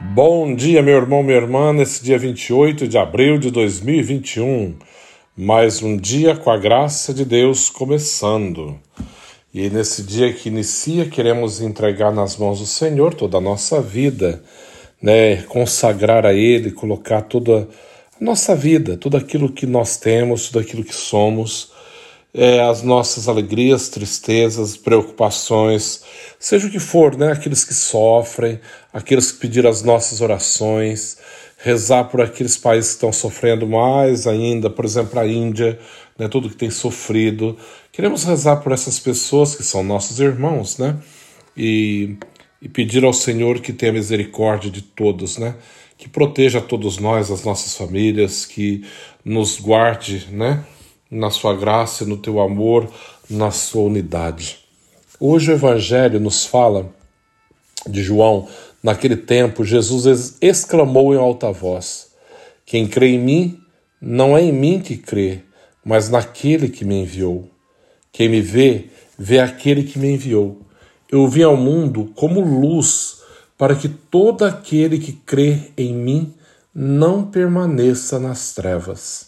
Bom dia, meu irmão, minha irmã, nesse dia 28 de abril de 2021. Mais um dia com a graça de Deus começando. E nesse dia que inicia, queremos entregar nas mãos do Senhor toda a nossa vida, né? Consagrar a Ele, colocar toda a nossa vida, tudo aquilo que nós temos, tudo aquilo que somos é, as nossas alegrias, tristezas, preocupações, seja o que for, né? Aqueles que sofrem, aqueles que pediram as nossas orações, rezar por aqueles países que estão sofrendo mais ainda, por exemplo, a Índia, né? Tudo que tem sofrido. Queremos rezar por essas pessoas que são nossos irmãos, né? E, e pedir ao Senhor que tenha misericórdia de todos, né? Que proteja todos nós, as nossas famílias, que nos guarde, né? Na sua graça, no teu amor, na sua unidade. Hoje o Evangelho nos fala de João. Naquele tempo, Jesus exclamou em alta voz: Quem crê em mim, não é em mim que crê, mas naquele que me enviou. Quem me vê, vê aquele que me enviou. Eu vim ao mundo como luz, para que todo aquele que crê em mim não permaneça nas trevas.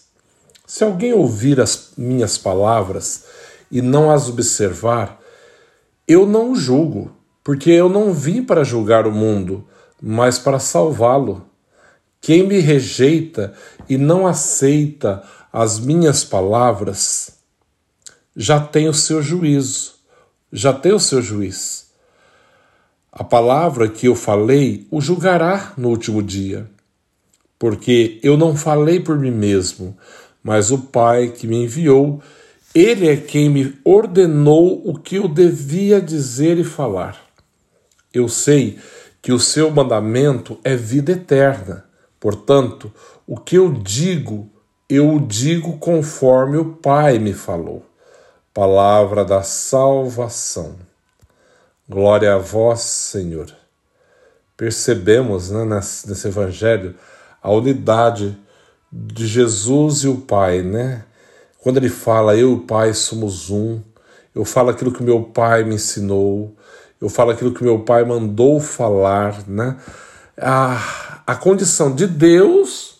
Se alguém ouvir as minhas palavras e não as observar, eu não o julgo, porque eu não vim para julgar o mundo, mas para salvá-lo. Quem me rejeita e não aceita as minhas palavras, já tem o seu juízo, já tem o seu juiz. A palavra que eu falei o julgará no último dia, porque eu não falei por mim mesmo, mas o Pai que me enviou, ele é quem me ordenou o que eu devia dizer e falar. Eu sei que o seu mandamento é vida eterna. Portanto, o que eu digo, eu o digo conforme o Pai me falou. Palavra da salvação. Glória a vós, Senhor. Percebemos né, nesse, nesse evangelho a unidade de Jesus e o Pai, né? Quando ele fala, eu e o Pai somos um, eu falo aquilo que meu Pai me ensinou, eu falo aquilo que meu Pai mandou falar, né? A, a condição de Deus,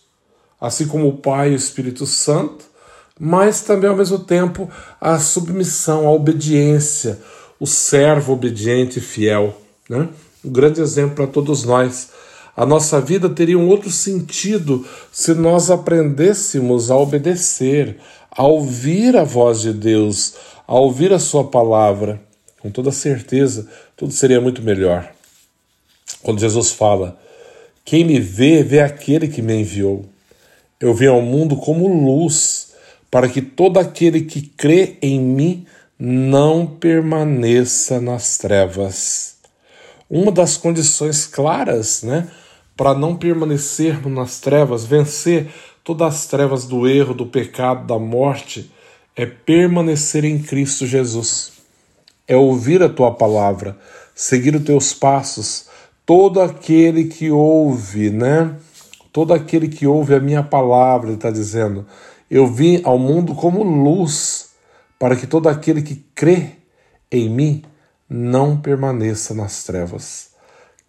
assim como o Pai e o Espírito Santo, mas também ao mesmo tempo a submissão, a obediência, o servo obediente e fiel, né? Um grande exemplo para todos nós a nossa vida teria um outro sentido se nós aprendêssemos a obedecer, a ouvir a voz de Deus, a ouvir a Sua palavra. Com toda certeza, tudo seria muito melhor. Quando Jesus fala: Quem me vê, vê aquele que me enviou. Eu vim ao mundo como luz, para que todo aquele que crê em mim não permaneça nas trevas. Uma das condições claras, né, para não permanecermos nas trevas, vencer todas as trevas do erro, do pecado, da morte, é permanecer em Cristo Jesus. É ouvir a tua palavra, seguir os teus passos. Todo aquele que ouve, né? Todo aquele que ouve a minha palavra, ele está dizendo. Eu vim ao mundo como luz, para que todo aquele que crê em mim não permaneça nas trevas.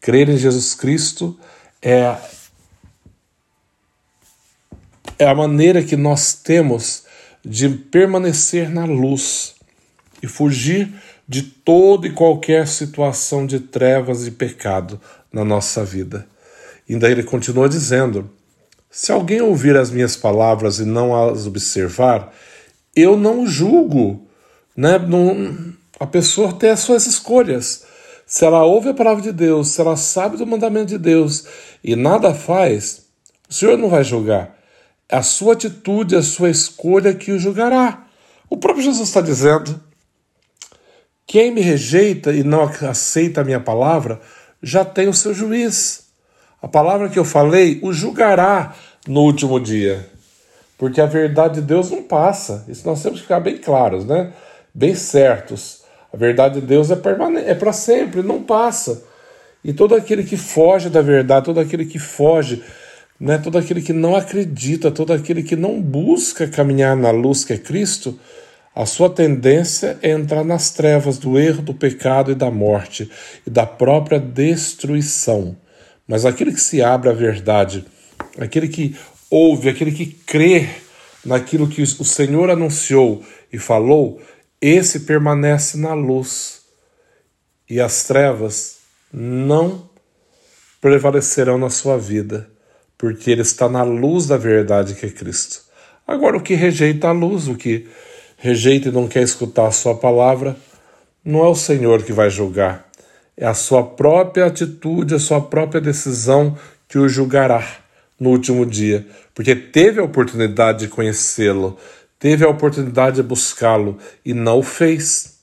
Crer em Jesus Cristo é, é a maneira que nós temos de permanecer na luz e fugir de toda e qualquer situação de trevas e pecado na nossa vida. E daí ele continua dizendo: Se alguém ouvir as minhas palavras e não as observar, eu não julgo. Né? Não, a pessoa tem as suas escolhas se ela ouve a palavra de Deus, se ela sabe do mandamento de Deus e nada faz, o Senhor não vai julgar. É a sua atitude, a sua escolha que o julgará. O próprio Jesus está dizendo: quem me rejeita e não aceita a minha palavra já tem o seu juiz. A palavra que eu falei o julgará no último dia. Porque a verdade de Deus não passa. Isso nós temos que ficar bem claros, né? Bem certos. A verdade de Deus é, permanente, é para sempre, não passa. E todo aquele que foge da verdade, todo aquele que foge, né, todo aquele que não acredita, todo aquele que não busca caminhar na luz que é Cristo, a sua tendência é entrar nas trevas do erro, do pecado e da morte e da própria destruição. mas aquele que se abre à verdade, aquele que ouve, aquele que crê naquilo que o Senhor anunciou e falou, esse permanece na luz. E as trevas não prevalecerão na sua vida, porque ele está na luz da verdade que é Cristo. Agora, o que rejeita a luz, o que rejeita e não quer escutar a sua palavra, não é o Senhor que vai julgar, é a sua própria atitude, a sua própria decisão que o julgará no último dia, porque teve a oportunidade de conhecê-lo, teve a oportunidade de buscá-lo e não o fez.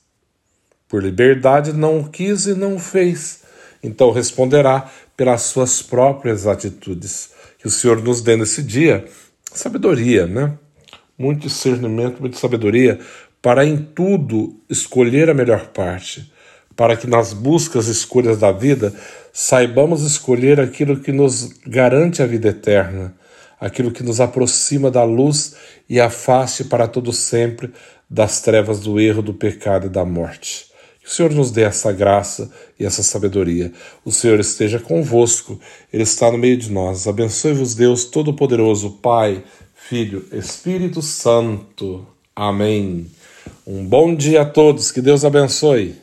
Por liberdade não o quis e não o fez. Então responderá pelas suas próprias atitudes. Que o Senhor nos dê nesse dia sabedoria, né? Muito discernimento, muita sabedoria para em tudo escolher a melhor parte, para que nas buscas e escolhas da vida saibamos escolher aquilo que nos garante a vida eterna, aquilo que nos aproxima da luz e afaste para todo sempre das trevas do erro, do pecado e da morte. Que o Senhor nos dê essa graça e essa sabedoria. O Senhor esteja convosco, Ele está no meio de nós. Abençoe-vos, Deus Todo-Poderoso, Pai, Filho, Espírito Santo. Amém. Um bom dia a todos, que Deus abençoe.